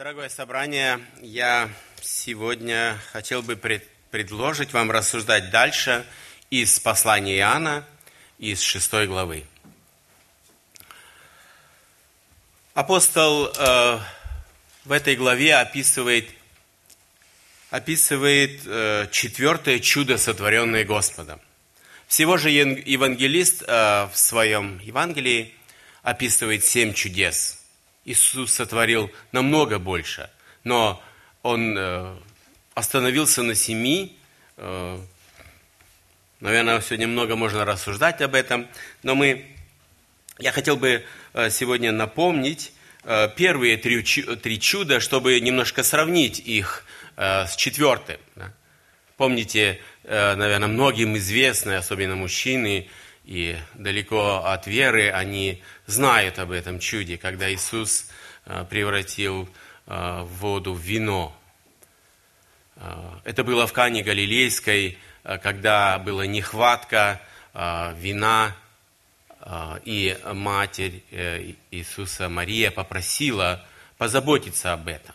Дорогое собрание, я сегодня хотел бы пред- предложить вам рассуждать дальше из послания Иоанна, из шестой главы. Апостол э, в этой главе описывает, описывает э, четвертое чудо, сотворенное Господом. Всего же евангелист э, в своем Евангелии описывает семь чудес – Иисус сотворил намного больше, но Он э, остановился на семи. Э, наверное, сегодня много можно рассуждать об этом, но мы, я хотел бы э, сегодня напомнить первые три, три чуда, чтобы немножко сравнить их с четвертым. Помните, наверное, многим известно, особенно мужчины, и далеко от веры, они знают об этом чуде, когда Иисус э, превратил э, воду в вино. Э, это было в Кане Галилейской, когда была нехватка вина, и Матерь Иисуса Мария попросила позаботиться об этом.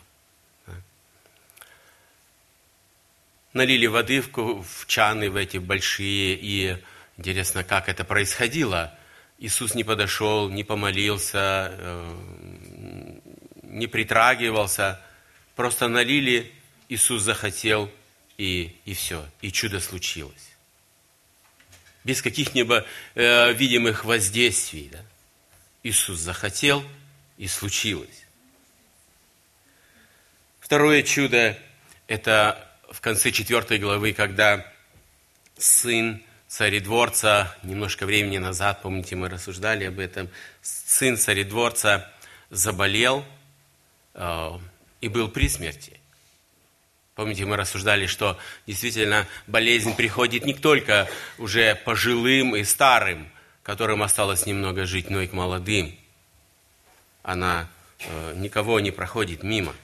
Налили воды в чаны, в эти большие, и Интересно, как это происходило. Иисус не подошел, не помолился, э, не притрагивался. Просто налили, Иисус захотел, и, и все, и чудо случилось. Без каких-либо э, видимых воздействий. Да? Иисус захотел, и случилось. Второе чудо – это в конце четвертой главы, когда сын царедворца, немножко времени назад, помните, мы рассуждали об этом, сын царедворца заболел э, и был при смерти. Помните, мы рассуждали, что действительно болезнь приходит не только уже пожилым и старым, которым осталось немного жить, но и к молодым. Она э, никого не проходит мимо.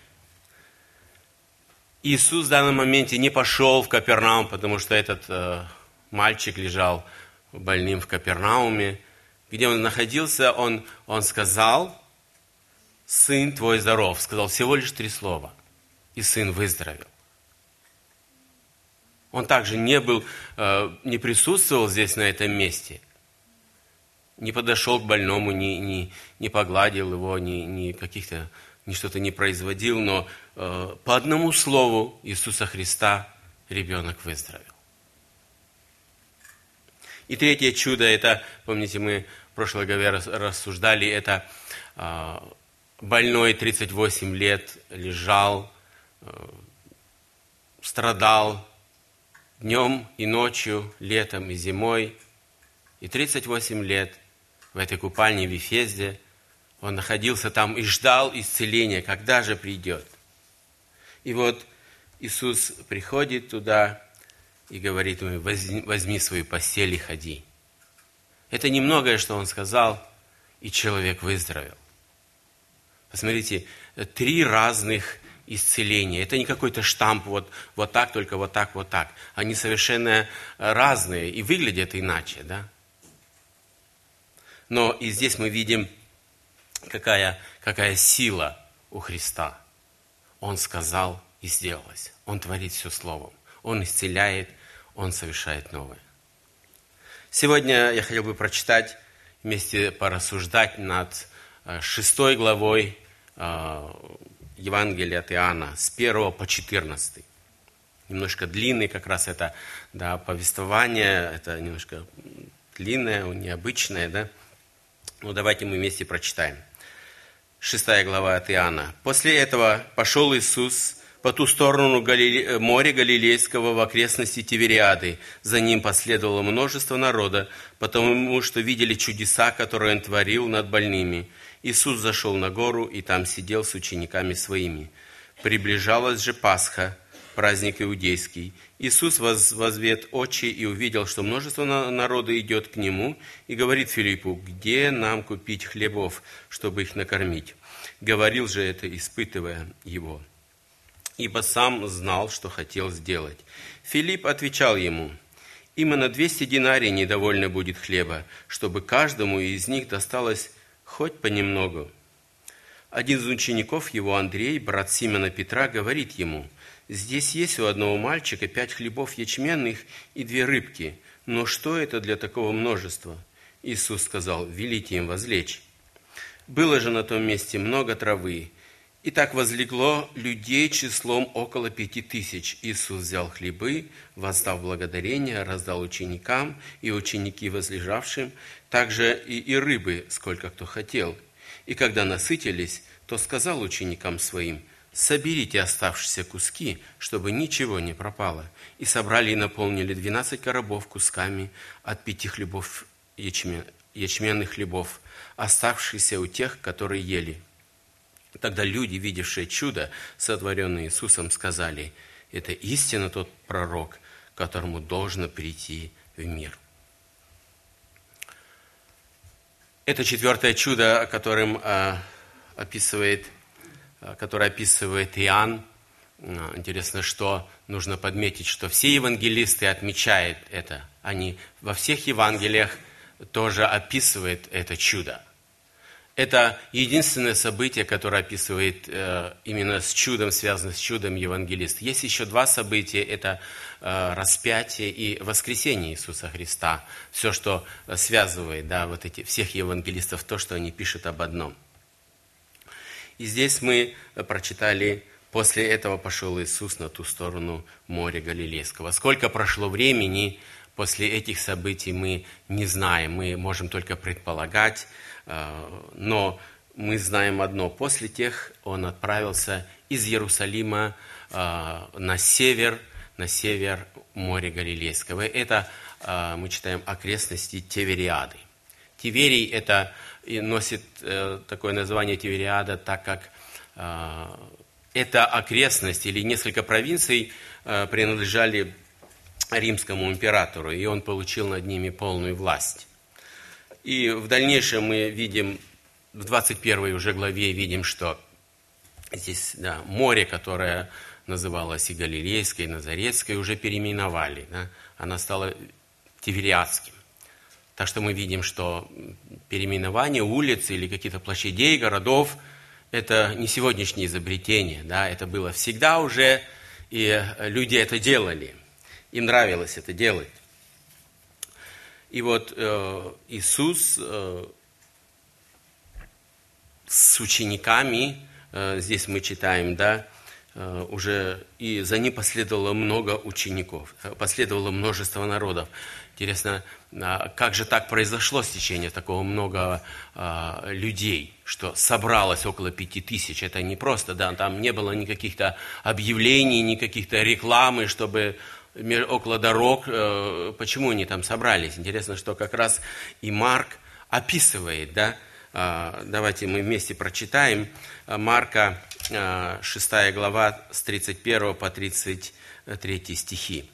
Иисус в данном моменте не пошел в Капернаум, потому что этот э, мальчик лежал больным в Капернауме. Где он находился, он, он сказал, сын твой здоров. Сказал всего лишь три слова. И сын выздоровел. Он также не был, э, не присутствовал здесь, на этом месте. Не подошел к больному, не, не, не погладил его, не, не каких-то, ни что-то не производил, но э, по одному слову Иисуса Христа ребенок выздоровел. И третье чудо, это, помните, мы в прошлой главе рассуждали, это а, больной 38 лет лежал, а, страдал днем и ночью, летом и зимой. И 38 лет в этой купальне в Ефезде он находился там и ждал исцеления, когда же придет. И вот Иисус приходит туда, и говорит ему, возьми, возьми свою постель и ходи. Это немногое, что он сказал, и человек выздоровел. Посмотрите, три разных исцеления. Это не какой-то штамп, вот, вот так, только вот так, вот так. Они совершенно разные и выглядят иначе, да? Но и здесь мы видим, какая, какая сила у Христа. Он сказал и сделалось. Он творит все словом. Он исцеляет, он совершает новое. Сегодня я хотел бы прочитать, вместе порассуждать над э, шестой главой э, Евангелия от Иоанна, с 1 по 14. Немножко длинный как раз это да, повествование, это немножко длинное, необычное, да? Ну, давайте мы вместе прочитаем. Шестая глава от Иоанна. «После этого пошел Иисус по ту сторону Галиле... Э, моря Галилейского в окрестности Тивериады. За ним последовало множество народа, потому что видели чудеса, которые он творил над больными. Иисус зашел на гору и там сидел с учениками своими. Приближалась же Пасха, праздник иудейский. Иисус возвет очи и увидел, что множество народа идет к нему, и говорит Филиппу, где нам купить хлебов, чтобы их накормить? Говорил же это, испытывая его ибо сам знал, что хотел сделать. Филипп отвечал ему, «Именно двести динарий недовольно будет хлеба, чтобы каждому из них досталось хоть понемногу». Один из учеников его, Андрей, брат Симона Петра, говорит ему, «Здесь есть у одного мальчика пять хлебов ячменных и две рыбки, но что это для такого множества?» Иисус сказал, «Велите им возлечь». Было же на том месте много травы, и так возлегло людей числом около пяти тысяч. Иисус взял хлебы, воздав благодарение, раздал ученикам и ученики возлежавшим, также и, и рыбы, сколько кто хотел. И когда насытились, то сказал ученикам своим, «Соберите оставшиеся куски, чтобы ничего не пропало». И собрали и наполнили двенадцать коробов кусками от пяти хлебов ячмен, ячменных хлебов, оставшихся у тех, которые ели. Тогда люди, видевшие чудо, сотворенное Иисусом, сказали, это истинно тот пророк, которому должно прийти в мир. Это четвертое чудо, о э, описывает, э, которое описывает Иоанн. Э, интересно, что нужно подметить, что все евангелисты отмечают это. Они во всех Евангелиях тоже описывают это чудо. Это единственное событие, которое описывает э, именно с чудом, связано с чудом евангелист. Есть еще два события, это э, распятие и воскресение Иисуса Христа. Все, что связывает да, вот эти, всех евангелистов, то, что они пишут об одном. И здесь мы прочитали, после этого пошел Иисус на ту сторону моря Галилейского. Сколько прошло времени после этих событий, мы не знаем, мы можем только предполагать, но мы знаем одно. После тех он отправился из Иерусалима а, на север, на север моря Галилейского. Это а, мы читаем окрестности Тевериады. Тиверий это носит э, такое название Тивериада, так как эта окрестность или несколько провинций принадлежали римскому императору, и он получил над ними полную власть. И в дальнейшем мы видим, в 21 уже главе видим, что здесь да, море, которое называлось и Галилейской, и Назарецкой, уже переименовали. Да? Она стала Тивериадским. Так что мы видим, что переименование улиц или каких-то площадей, городов – это не сегодняшнее изобретение. Да? Это было всегда уже, и люди это делали. Им нравилось это делать. И вот э, Иисус э, с учениками, э, здесь мы читаем, да, уже и за ним последовало много учеников, последовало множество народов. Интересно, а как же так произошло стечение такого много а, людей, что собралось около пяти тысяч? Это не просто, да, там не было никаких-то объявлений, никаких-то рекламы, чтобы около дорог, э, почему они там собрались. Интересно, что как раз и Марк описывает, да, а, давайте мы вместе прочитаем Марка 6 а, глава с 31 по 33 стихи.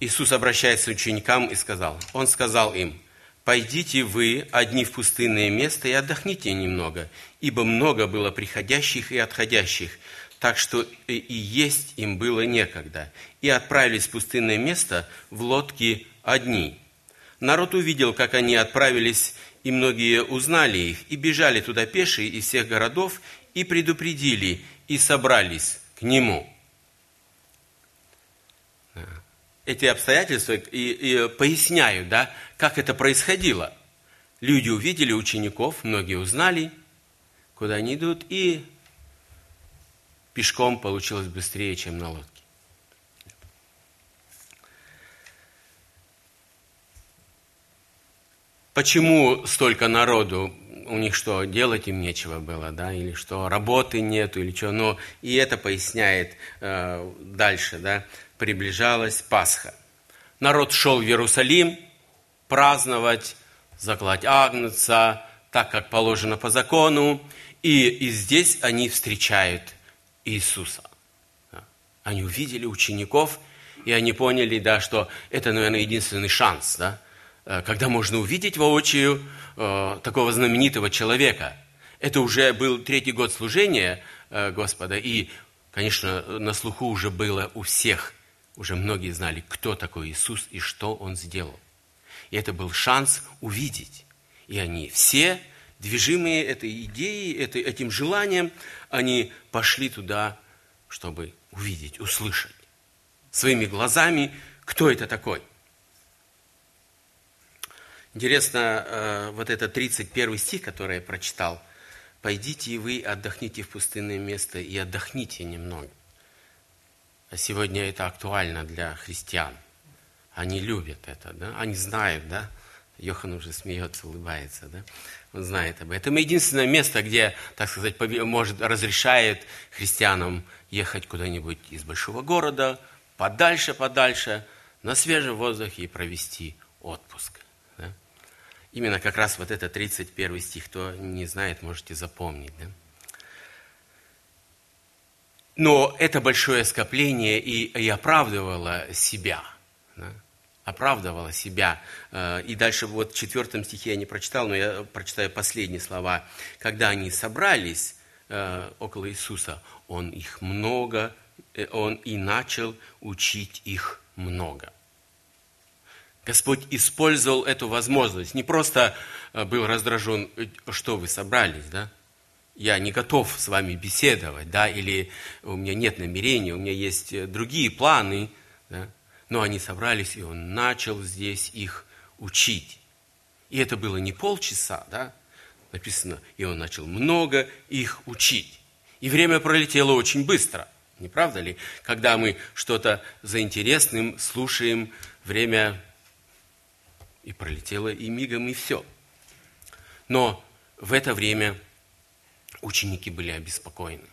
Иисус обращается к ученикам и сказал, Он сказал им, «Пойдите вы одни в пустынное место и отдохните немного, ибо много было приходящих и отходящих, так что и есть им было некогда, и отправились в пустынное место в лодке одни. Народ увидел, как они отправились, и многие узнали их, и бежали туда пешие из всех городов, и предупредили, и собрались к нему. Эти обстоятельства и, и поясняют, да, как это происходило. Люди увидели учеников, многие узнали, куда они идут, и пешком получилось быстрее, чем на лодке. Почему столько народу? У них что, делать им нечего было, да, или что, работы нету, или что. Но и это поясняет э, дальше, да, приближалась Пасха. Народ шел в Иерусалим праздновать, закладь Агнца, так как положено по закону, и, и здесь они встречают Иисуса. Они увидели учеников, и они поняли, да, что это, наверное, единственный шанс, да, э, когда можно увидеть воочию э, такого знаменитого человека. Это уже был третий год служения э, Господа, и, конечно, на слуху уже было у всех, уже многие знали, кто такой Иисус и что Он сделал. И это был шанс увидеть. И они все движимые этой идеей, этой, этим желанием, они пошли туда, чтобы увидеть, услышать своими глазами, кто это такой. Интересно, э, вот этот 31 стих, который я прочитал. «Пойдите и вы отдохните в пустынное место и отдохните немного». А сегодня это актуально для христиан. Они любят это, да? Они знают, да? Йохан уже смеется, улыбается, да? Он знает об этом. Единственное место, где, так сказать, может, разрешает христианам ехать куда-нибудь из большого города, подальше, подальше, на свежем воздухе и провести отпуск. Да? Именно как раз вот это 31 стих, кто не знает, можете запомнить. Да? Но это большое скопление и, и оправдывало себя. Да? Оправдывало себя. Э, и дальше вот в четвертом стихе я не прочитал, но я прочитаю последние слова. Когда они собрались э, около Иисуса, Он их много, э, Он и начал учить их много. Господь использовал эту возможность. Не просто был раздражен, что вы собрались, да? я не готов с вами беседовать, да, или у меня нет намерения, у меня есть другие планы, да, но они собрались, и он начал здесь их учить. И это было не полчаса, да, написано, и он начал много их учить. И время пролетело очень быстро, не правда ли? Когда мы что-то за интересным слушаем, время и пролетело и мигом, и все. Но в это время ученики были обеспокоены.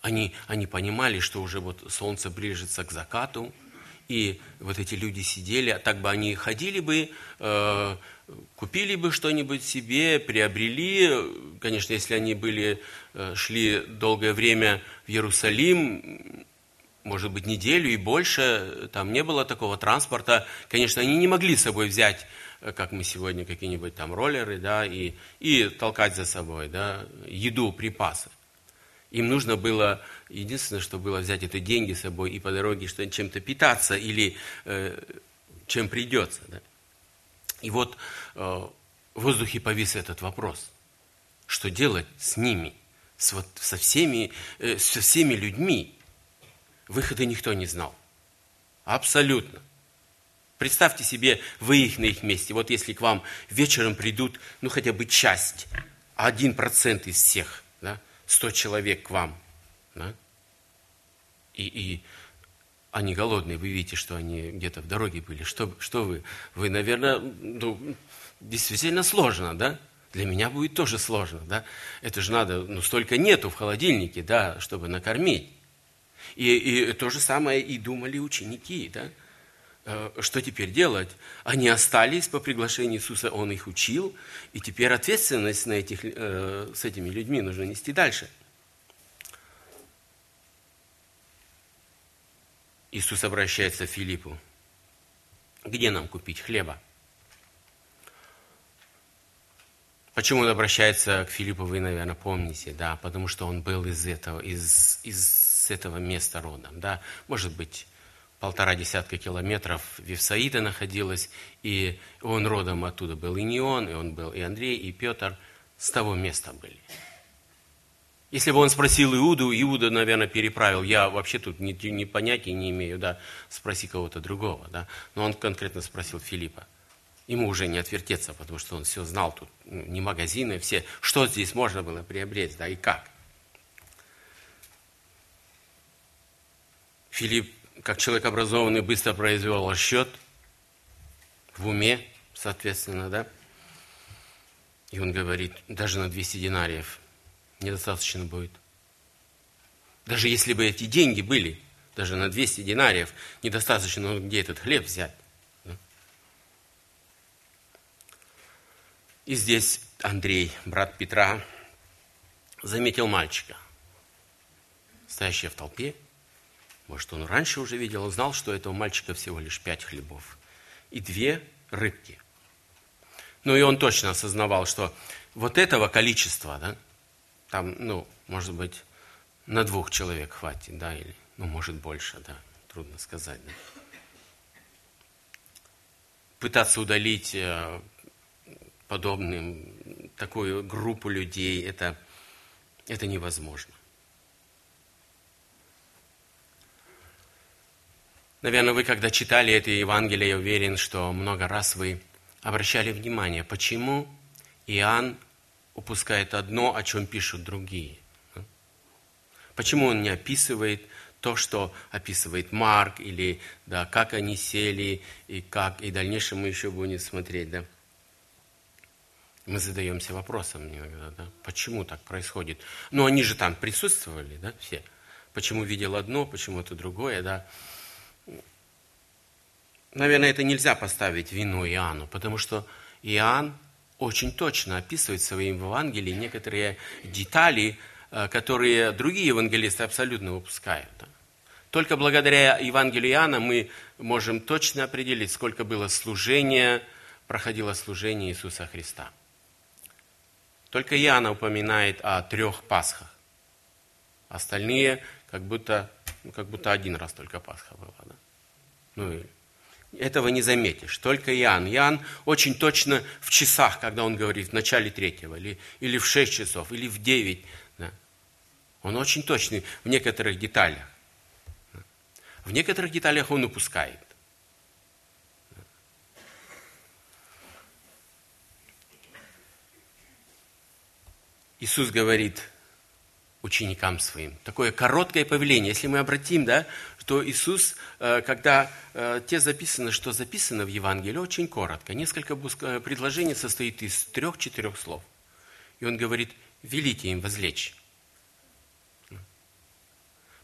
Они, они понимали, что уже вот солнце ближется к закату, и вот эти люди сидели, а так бы они ходили бы, э, купили бы что-нибудь себе, приобрели, конечно, если они были, э, шли долгое время в Иерусалим, может быть, неделю и больше, там не было такого транспорта, конечно, они не могли с собой взять как мы сегодня, какие-нибудь там роллеры, да, и, и толкать за собой, да, еду, припасы. Им нужно было, единственное, что было взять это деньги с собой и по дороге что чем-то питаться или э, чем придется. Да. И вот э, в воздухе повис этот вопрос. Что делать с ними, с, вот, со, всеми, э, со всеми людьми? Выхода никто не знал. Абсолютно. Представьте себе, вы их на их месте. Вот если к вам вечером придут, ну, хотя бы часть, один процент из всех, да, 100 человек к вам, да, и, и они голодные, вы видите, что они где-то в дороге были. Что, что вы? Вы, наверное, ну, действительно сложно, да? Для меня будет тоже сложно, да? Это же надо, ну, столько нету в холодильнике, да, чтобы накормить. И, и то же самое и думали ученики, да? Э, что теперь делать? Они остались по приглашению Иисуса, Он их учил, и теперь ответственность на этих, э, с этими людьми нужно нести дальше. Иисус обращается к Филиппу. Где нам купить хлеба? Почему он обращается к Филиппу, вы, наверное, помните, да, потому что он был из этого, из, из этого места родом, да, может быть, полтора десятка километров Вифсаида находилась, и он родом оттуда был. И не он, и он был и Андрей, и Петр с того места были. Если бы он спросил Иуду, Иуда, наверное, переправил. Я вообще тут ни, ни понятия не имею, да, спроси кого-то другого, да. Но он конкретно спросил Филиппа. Ему уже не отвертеться, потому что он все знал тут, ну, не магазины, все, что здесь можно было приобрести, да, и как. Филипп как человек образованный, быстро произвел расчет в уме, соответственно, да. И он говорит, даже на 200 динариев недостаточно будет. Даже если бы эти деньги были, даже на 200 динариев, недостаточно, где этот хлеб взять? И здесь Андрей, брат Петра, заметил мальчика, стоящего в толпе, может, он раньше уже видел, он знал, что этого мальчика всего лишь пять хлебов и две рыбки. Ну и он точно осознавал, что вот этого количества, да, там, ну, может быть, на двух человек хватит, да, или, ну, может, больше, да, трудно сказать, да. Пытаться удалить э, подобным такую группу людей, это, это невозможно. Наверное, вы, когда читали это Евангелие, я уверен, что много раз вы обращали внимание, почему Иоанн упускает одно, о чем пишут другие. Почему он не описывает то, что описывает Марк, или да, как они сели, и как, и в дальнейшем мы еще будем смотреть, да. Мы задаемся вопросом иногда, да, почему так происходит. Ну, они же там присутствовали, да, все. Почему видел одно, почему это другое, да. Наверное, это нельзя поставить вину Иоанну, потому что Иоанн очень точно описывает в своем Евангелии некоторые детали, э, которые другие евангелисты абсолютно выпускают. Только благодаря Евангелию Иоанна мы можем точно определить, сколько было служения, проходило служение Иисуса Христа. Только Иоанн упоминает о трех Пасхах. Остальные как будто, ну, как будто один раз только Пасха была. Да? Ну, этого не заметишь. Только Иоанн. Иоанн очень точно в часах, когда он говорит в начале третьего, или, или в шесть часов, или в девять. Да. Он очень точный в некоторых деталях. В некоторых деталях он упускает. Иисус говорит ученикам своим, такое короткое повеление. Если мы обратим, да, что Иисус, э, когда э, те записано, что записано в Евангелии, очень коротко. Несколько э, предложений состоит из трех-четырех слов. И он говорит, велите им возлечь.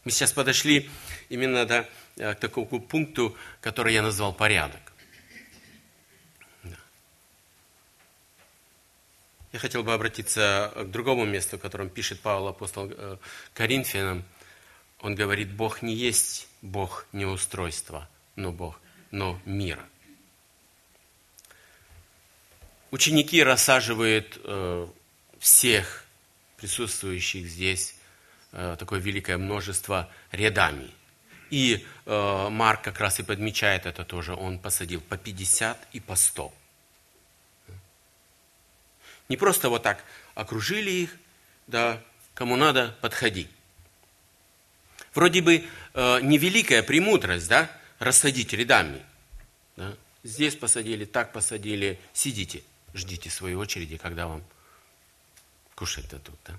Мы сейчас подошли именно да, к такому пункту, который я назвал порядок. Я хотел бы обратиться к другому месту, в котором пишет Павел апостол Коринфянам. Он говорит, Бог не есть Бог не устройства, но Бог, но мира. Ученики рассаживают э, всех присутствующих здесь, э, такое великое множество, рядами. И э, Марк как раз и подмечает это тоже. Он посадил по 50 и по 100. Не просто вот так окружили их, да, кому надо, подходи. Вроде бы э, невеликая премудрость, да, рассадить рядами. Да? Здесь посадили, так посадили, сидите, ждите своей очереди, когда вам кушать дадут. Да?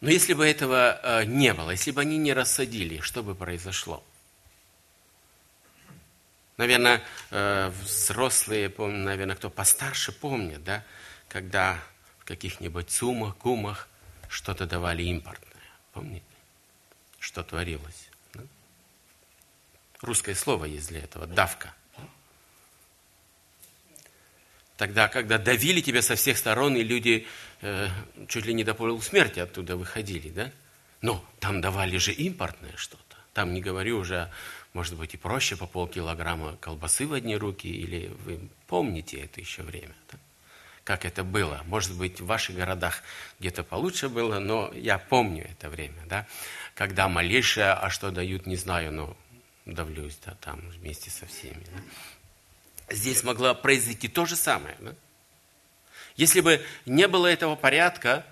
Но если бы этого э, не было, если бы они не рассадили, что бы произошло? Наверное, э, взрослые, помню, наверное, кто постарше помнит, да, когда в каких-нибудь сумах, гумах что-то давали импортное. Помните, что творилось? Да? Русское слово есть для этого – давка. Тогда, когда давили тебя со всех сторон, и люди э, чуть ли не до полусмерти оттуда выходили, да? Но там давали же импортное что-то. Там не говорю уже, может быть, и проще по полкилограмма колбасы в одни руки, или вы помните это еще время. Да? Как это было. Может быть, в ваших городах где-то получше было, но я помню это время, да, когда малейшее, а что дают, не знаю, но давлюсь, да, там вместе со всеми. Да. Здесь могло произойти то же самое. Да? Если бы не было этого порядка,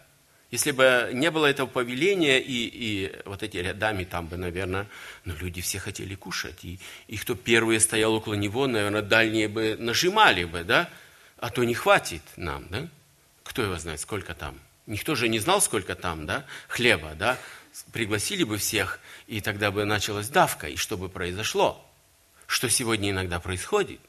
если бы не было этого повеления, и, и вот эти рядами там бы, наверное, ну, люди все хотели кушать. И, и кто первый стоял около него, наверное, дальние бы нажимали бы, да? А то не хватит нам, да? Кто его знает, сколько там? Никто же не знал, сколько там, да, хлеба, да? Пригласили бы всех, и тогда бы началась давка, и что бы произошло? Что сегодня иногда происходит?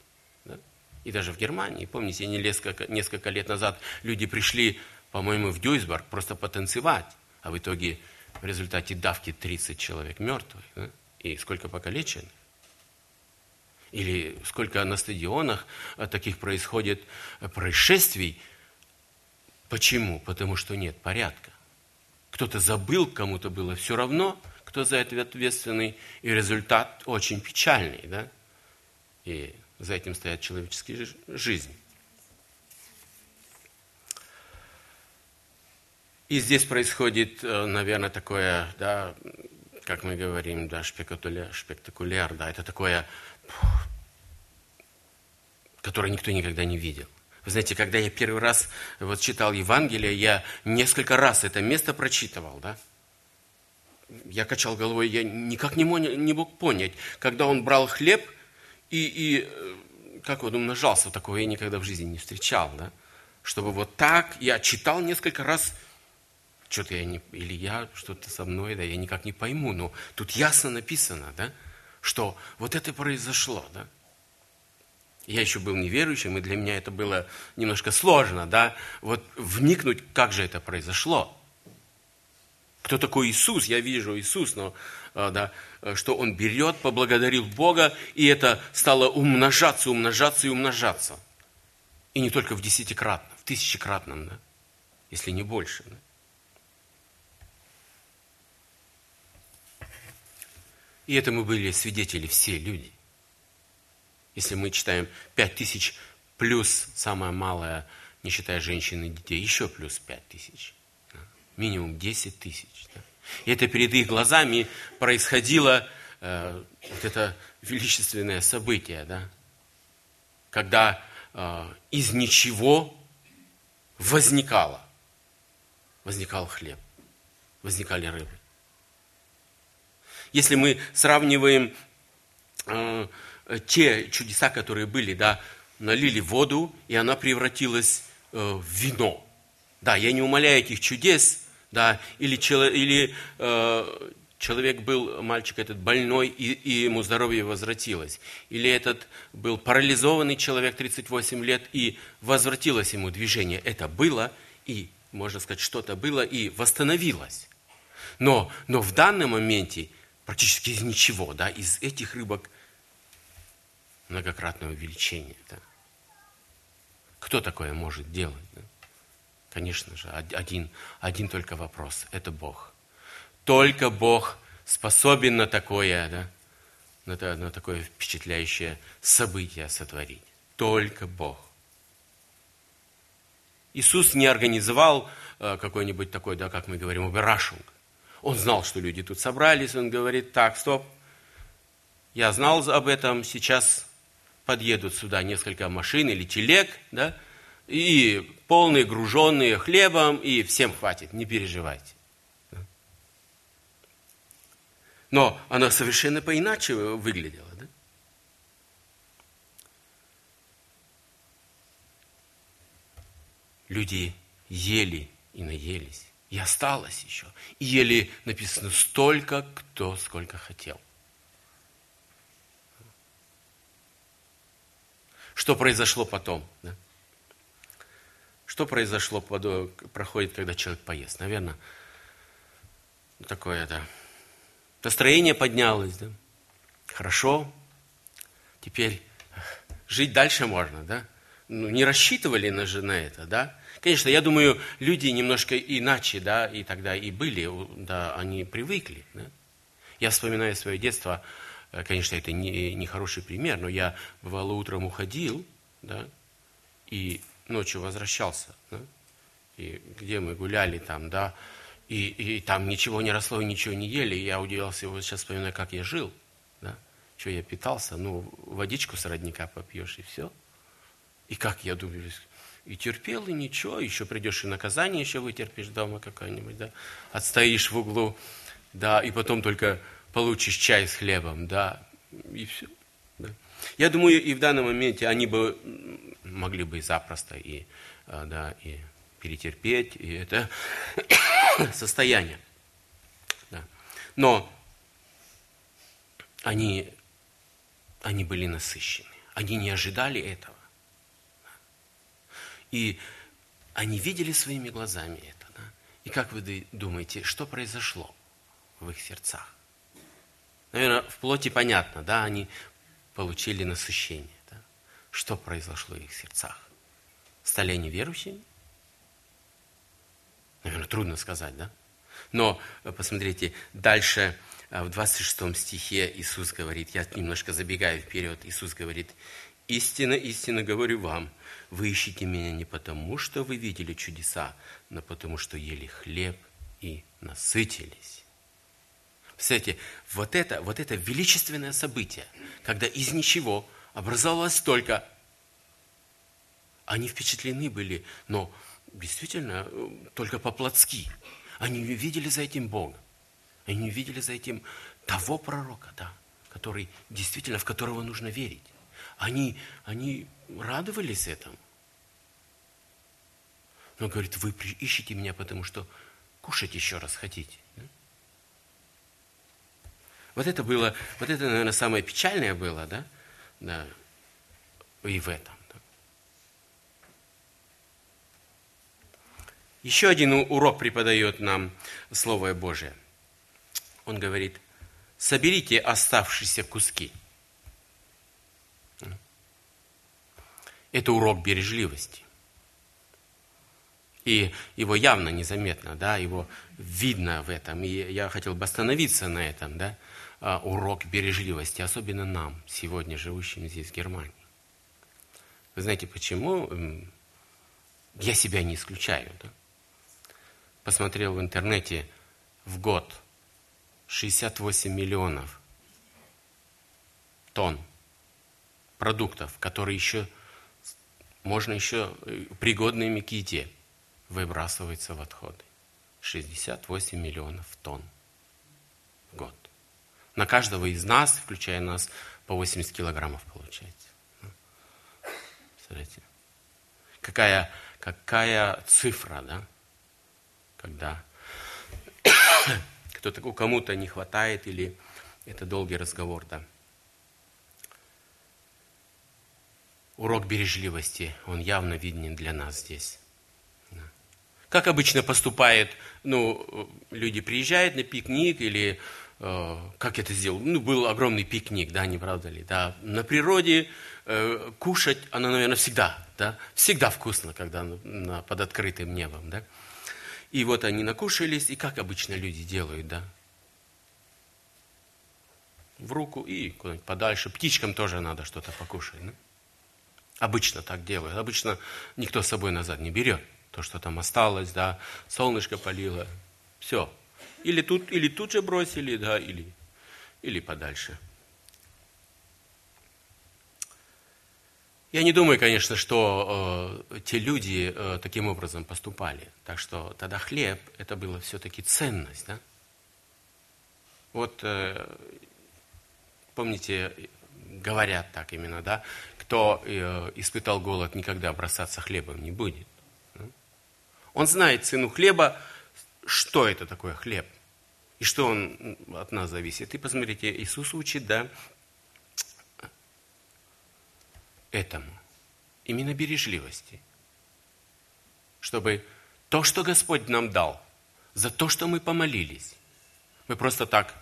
Да? И даже в Германии, помните, несколько, несколько лет назад люди пришли, по-моему, в Дюйсбург просто потанцевать, а в итоге в результате давки 30 человек мертвых, да? и сколько покалеченных. Или сколько на стадионах э, таких происходит э, происшествий. Почему? Потому что нет порядка. Кто-то забыл, кому-то было все равно, кто за это ответственный, и результат очень печальный. Да? И за этим стоят человеческие жизни. И здесь происходит, э, наверное, такое, да, как мы говорим, да, спектакуляр, спектакуляр да, это такое которое никто никогда не видел. Вы знаете, когда я первый раз вот читал Евангелие, я несколько раз это место прочитывал, да? Я качал головой, я никак не мог, не мог понять, когда он брал хлеб и, и э, как он умножался, такого я никогда в жизни не встречал, да? Чтобы вот так, я читал несколько раз, что-то я не, или я, что-то со мной, да, я никак не пойму, но тут ясно написано, да, что вот это произошло, да. Я еще был неверующим, и для меня это было немножко сложно, да, вот вникнуть, как же это произошло. Кто такой Иисус? Я вижу Иисус, но а, да, что Он берет, поблагодарил Бога, и это стало умножаться, умножаться и умножаться. И не только в десятикратном, в тысячекратном, да, если не больше. Да. И этому были свидетели все люди. Если мы читаем пять тысяч плюс самое малое, не считая женщин и детей, еще плюс пять тысяч. Да? Минимум десять тысяч. Да? И это перед их глазами происходило э, вот это величественное событие, да? когда э, из ничего возникало, возникал хлеб, возникали рыбы. Если мы сравниваем э, те чудеса, которые были, да, налили воду, и она превратилась э, в вино. Да, я не умоляю этих чудес, да, или, или э, человек был, мальчик этот больной, и, и ему здоровье возвратилось. Или этот был парализованный человек 38 лет, и возвратилось ему движение. Это было, и, можно сказать, что-то было, и восстановилось. Но, но в данном моменте практически из ничего, да, из этих рыбок многократное увеличение. Да. Кто такое может делать? Да? Конечно же, один, один только вопрос – это Бог. Только Бог способен на такое, да, на, на такое впечатляющее событие сотворить. Только Бог. Иисус не организовал э, какой-нибудь такой, да, как мы говорим, убирашинг. Он знал, что люди тут собрались, он говорит, так, стоп, я знал об этом, сейчас подъедут сюда несколько машин или телег, да, и полные, груженные хлебом, и всем хватит, не переживайте. Но она совершенно поиначе выглядела. Да? Люди ели и наелись. И осталось еще. И ели, написано, столько, кто сколько хотел. Что произошло потом? Да? Что произошло, проходит, когда человек поест? Наверное, такое, да. Настроение поднялось, да. Хорошо. Теперь жить дальше можно, да. Ну, не рассчитывали на, же на это, да. Конечно, я думаю, люди немножко иначе, да, и тогда и были, да, они привыкли. Да? Я вспоминаю свое детство, э, конечно, это не, не хороший пример, но я, бывало, утром уходил, да, и ночью возвращался, да, и где мы гуляли там, да, и, и там ничего не росло, ничего не ели, и я удивился, вот сейчас вспоминаю, как я жил, да, что я питался, ну, водичку с родника попьешь, и все. И как я думаю, и терпел, и ничего, еще придешь и наказание еще вытерпишь дома какое-нибудь, да, отстоишь в углу, да, и потом только получишь чай с хлебом, да, и все. Да. Я думаю, и в данном моменте они бы могли бы и запросто и, а, да, и перетерпеть, и это состояние. Да. Но они, они были насыщены, они не ожидали этого. И они видели своими глазами это. Да? И как вы думаете, что произошло в их сердцах? Наверное, в плоти понятно, да, они получили насыщение. Да? Что произошло в их сердцах? Стали они верующими? Наверное, трудно сказать, да? Но посмотрите, дальше в 26 стихе Иисус говорит, я немножко забегаю вперед, Иисус говорит, истинно, истинно говорю вам, вы ищете меня не потому, что вы видели чудеса, но потому, что ели хлеб и насытились. Кстати, вот это, вот это величественное событие, когда из ничего образовалось только Они впечатлены были, но действительно э, только по-плотски. Они не видели за этим Бога. Они не видели за этим того пророка, да, который действительно, в которого нужно верить. Они, они радовались этому. Но говорит, вы ищете меня, потому что кушать еще раз хотите. Вот это было, вот это, наверное, самое печальное было, да? Да. И в этом. Да. Еще один урок преподает нам Слово Божие. Он говорит, соберите оставшиеся куски. Это урок бережливости. И его явно незаметно, да, его видно в этом. И я хотел бы остановиться на этом, да, а, урок бережливости, особенно нам, сегодня живущим здесь, в Германии. Вы знаете, почему? Я себя не исключаю. Да? Посмотрел в интернете в год 68 миллионов тонн продуктов, которые еще можно еще э, пригодными к еде выбрасываются в отходы. 68 миллионов тонн в год. На каждого из нас, включая нас, по 80 килограммов получается. Смотрите. Какая, какая цифра, да? Когда кто-то, кому-то не хватает, или это долгий разговор, да. Урок бережливости, он явно виден для нас здесь. Как обычно поступает, ну, люди приезжают на пикник или э, как это сделал? Ну, был огромный пикник, да, не правда ли? Да, на природе э, кушать, оно, наверное, всегда, да, всегда вкусно, когда на, на, под открытым небом, да. И вот они накушались, и как обычно люди делают, да? В руку и куда-нибудь подальше. Птичкам тоже надо что-то покушать, да? Обычно так делают. Обычно никто с собой назад не берет то, что там осталось, да, солнышко полило, все. Или тут, или тут же бросили, да, или, или подальше. Я не думаю, конечно, что э, те люди э, таким образом поступали. Так что тогда хлеб это было все-таки ценность, да? Вот э, помните, говорят так именно, да? Кто э, испытал голод, никогда бросаться хлебом не будет. Он знает цену хлеба, что это такое хлеб, и что он от нас зависит. И посмотрите, Иисус учит, да, этому, именно бережливости, чтобы то, что Господь нам дал, за то, что мы помолились, мы просто так,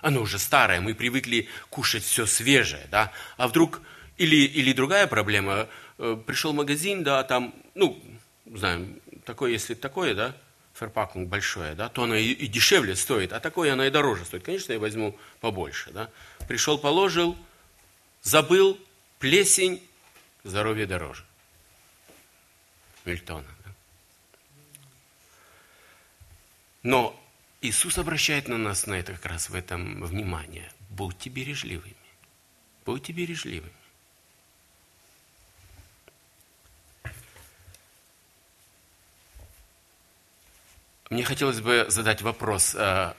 оно уже старое, мы привыкли кушать все свежее, да, а вдруг, или, или другая проблема – Э, пришел в магазин, да, там, ну, знаем, такое, если такое, да, ферпакунг большое, да, то оно и, и дешевле стоит, а такое оно и дороже стоит. Конечно, я возьму побольше, да. Пришел, положил, забыл, плесень, здоровье дороже. Мильтона. Да? Но Иисус обращает на нас на это как раз в этом внимание. Будьте бережливыми. Будьте бережливыми. Мне хотелось бы задать вопрос. А,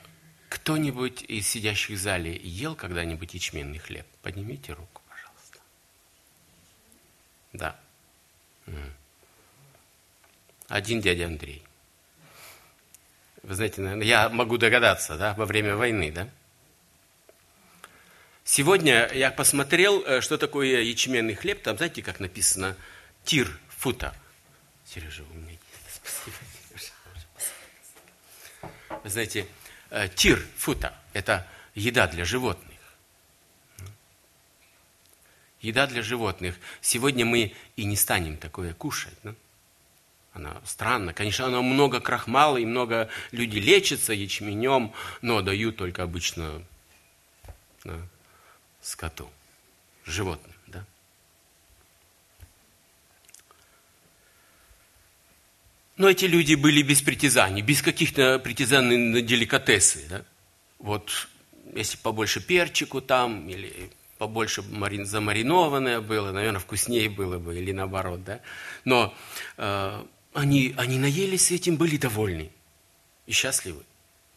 кто-нибудь из сидящих в зале ел когда-нибудь ячменный хлеб? Поднимите руку, пожалуйста. Да. Один дядя Андрей. Вы знаете, наверное, я могу догадаться, да, во время войны, да? Сегодня я посмотрел, э, что такое ячменный хлеб. Там, знаете, как написано? Тир, фута. Сережа, у меня есть. Спасибо знаете, э, тир, фута – это еда для животных. Еда для животных. Сегодня мы и не станем такое кушать. Да? Она странно. Конечно, она много крахмала, и много людей лечатся ячменем, но дают только обычно да, скоту, животным. Но эти люди были без притязаний, без каких-то притязаний на деликатесы. Да? Вот если побольше перчику там, или побольше марин, замаринованное было, наверное, вкуснее было бы, или наоборот, да. Но э, они, они наелись этим, были довольны и счастливы.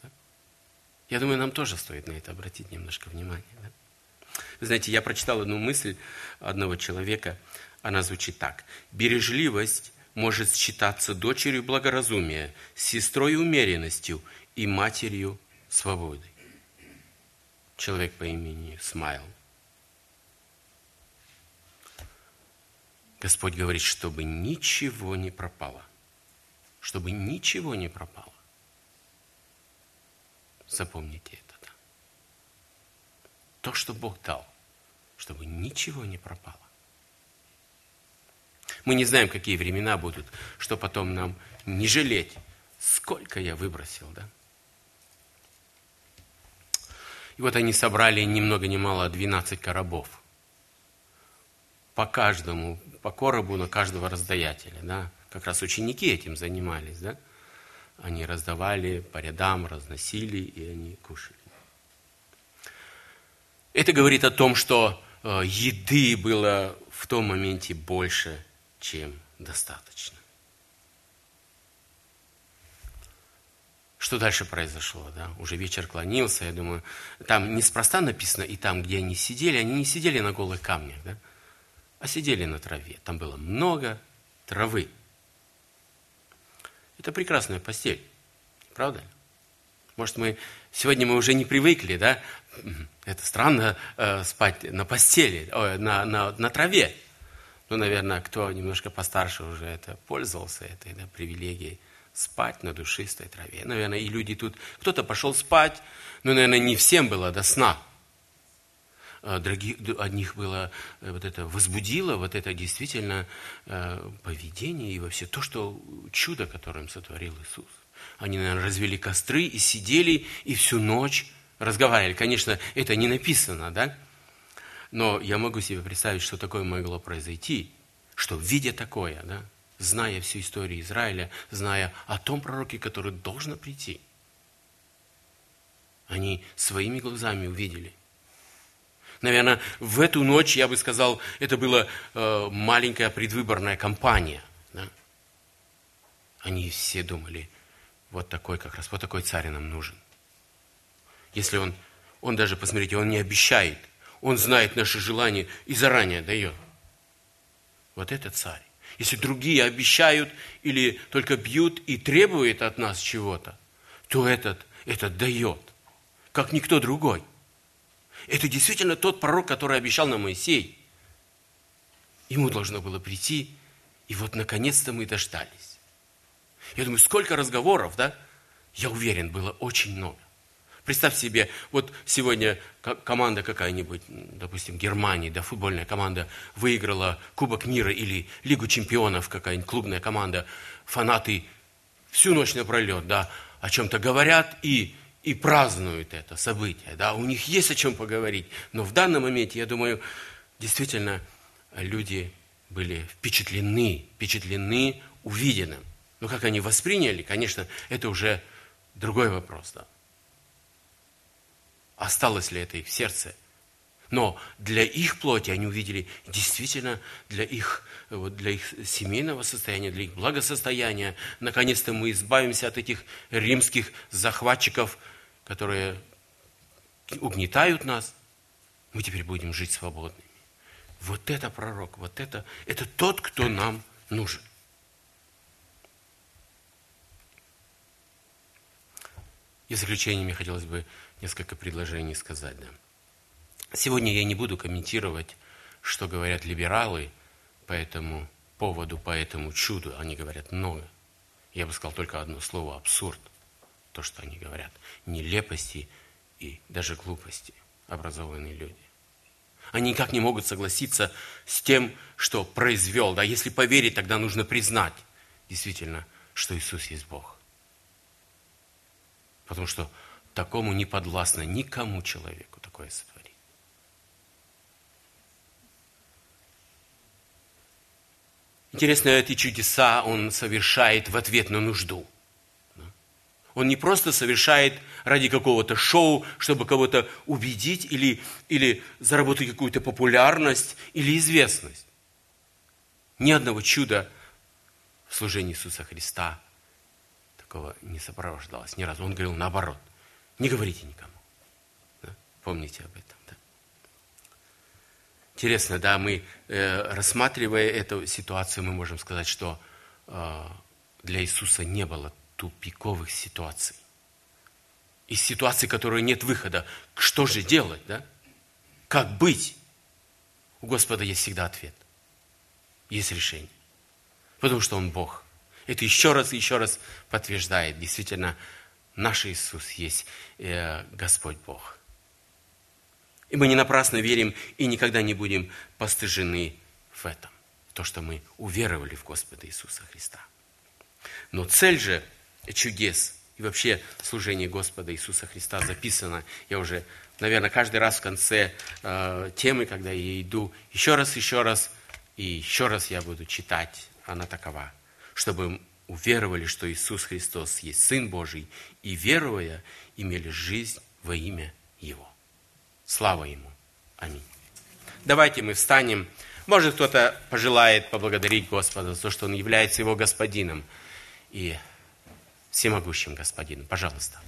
Да? Я думаю, нам тоже стоит на это обратить немножко внимания. Да? Вы знаете, я прочитал одну мысль одного человека, она звучит так. «Бережливость может считаться дочерью благоразумия, сестрой умеренностью и матерью свободы». Человек по имени Смайл. Господь говорит, чтобы ничего не пропало. Чтобы ничего не пропало. Запомните это. Да? То, что Бог дал, чтобы ничего не пропало. Мы не знаем, какие времена будут, что потом нам не жалеть, сколько я выбросил, да? И вот они собрали ни много ни мало 12 коробов. По каждому, по коробу на каждого раздаятеля, да? Как раз ученики этим занимались, да? Они раздавали по рядам, разносили, и они кушали. Это говорит о том, что Э, еды было в том моменте больше, чем достаточно. Что дальше произошло? Да? Уже вечер клонился, я думаю, там неспроста написано, и там, где они сидели, они не сидели на голых камнях, да? а сидели на траве. Там было много травы. Это прекрасная постель, правда? Может, мы сегодня мы уже не привыкли, да? Это странно э, спать на постели, о, на, на, на траве. Ну, наверное, кто немножко постарше уже это пользовался этой да, привилегией спать на душистой траве. Наверное, и люди тут, кто-то пошел спать, но, наверное, не всем было до сна. А других, одних было э, вот это возбудило, вот это действительно э, поведение и вообще то, что чудо, которым сотворил Иисус. Они, наверное, развели костры и сидели, и всю ночь разговаривали. Конечно, это не написано, да? Но я могу себе представить, что такое могло произойти, что видя такое, да, зная всю историю Израиля, зная о том пророке, который должен прийти, они своими глазами увидели. Наверное, в эту ночь, я бы сказал, это была э, маленькая предвыборная кампания. Да? Они все думали, вот такой как раз, вот такой царь нам нужен. Если он, он даже, посмотрите, он не обещает, он знает наши желания и заранее дает. Вот это царь. Если другие обещают или только бьют и требуют от нас чего-то, то этот, этот дает, как никто другой. Это действительно тот пророк, который обещал нам Моисей. Ему должно было прийти, и вот наконец-то мы дождались. Я думаю, сколько разговоров, да? Я уверен, было очень много. Представь себе, вот сегодня команда какая-нибудь, допустим, Германии, да, футбольная команда выиграла Кубок мира или Лигу чемпионов, какая-нибудь клубная команда, фанаты всю ночь напролет, да, о чем-то говорят и, и празднуют это событие, да, у них есть о чем поговорить. Но в данном моменте, я думаю, действительно люди были впечатлены, впечатлены увиденным. Но как они восприняли, конечно, это уже другой вопрос, да осталось ли это их в сердце. Но для их плоти они увидели действительно для их, вот для их семейного состояния, для их благосостояния. Наконец-то мы избавимся от этих римских захватчиков, которые угнетают нас. Мы теперь будем жить свободными. Вот это пророк, вот это, это тот, кто нам нужен. И в заключение мне хотелось бы несколько предложений сказать. Да. Сегодня я не буду комментировать, что говорят либералы по этому поводу, по этому чуду. Они говорят много. Я бы сказал только одно слово – абсурд. То, что они говорят. Нелепости и даже глупости образованные люди. Они никак не могут согласиться с тем, что произвел. Да, если поверить, тогда нужно признать действительно, что Иисус есть Бог. Потому что такому не подвластно никому человеку такое сотворить. Интересно, эти чудеса он совершает в ответ на нужду. Он не просто совершает ради какого-то шоу, чтобы кого-то убедить или, или заработать какую-то популярность или известность. Ни одного чуда в служении Иисуса Христа такого не сопровождалось ни разу. Он говорил наоборот. Не говорите никому. Да? Помните об этом. Да? Интересно, да, мы, э, рассматривая эту ситуацию, мы можем сказать, что э, для Иисуса не было тупиковых ситуаций. Из ситуации, которой нет выхода. Что же делать, да? Как быть? У Господа есть всегда ответ. Есть решение. Потому что Он Бог. Это еще раз и еще раз подтверждает. Действительно, наш Иисус есть э, Господь Бог. И мы не напрасно верим и никогда не будем постыжены в этом. То, что мы уверовали в Господа Иисуса Христа. Но цель же чудес и вообще служение Господа Иисуса Христа записано, я уже, наверное, каждый раз в конце э, темы, когда я иду, еще раз, еще раз, и еще раз я буду читать, она такова, чтобы уверовали, что Иисус Христос есть Сын Божий, и веруя, имели жизнь во имя Его. Слава Ему. Аминь. Давайте мы встанем. Может, кто-то пожелает поблагодарить Господа за то, что Он является Его Господином и всемогущим Господином. Пожалуйста.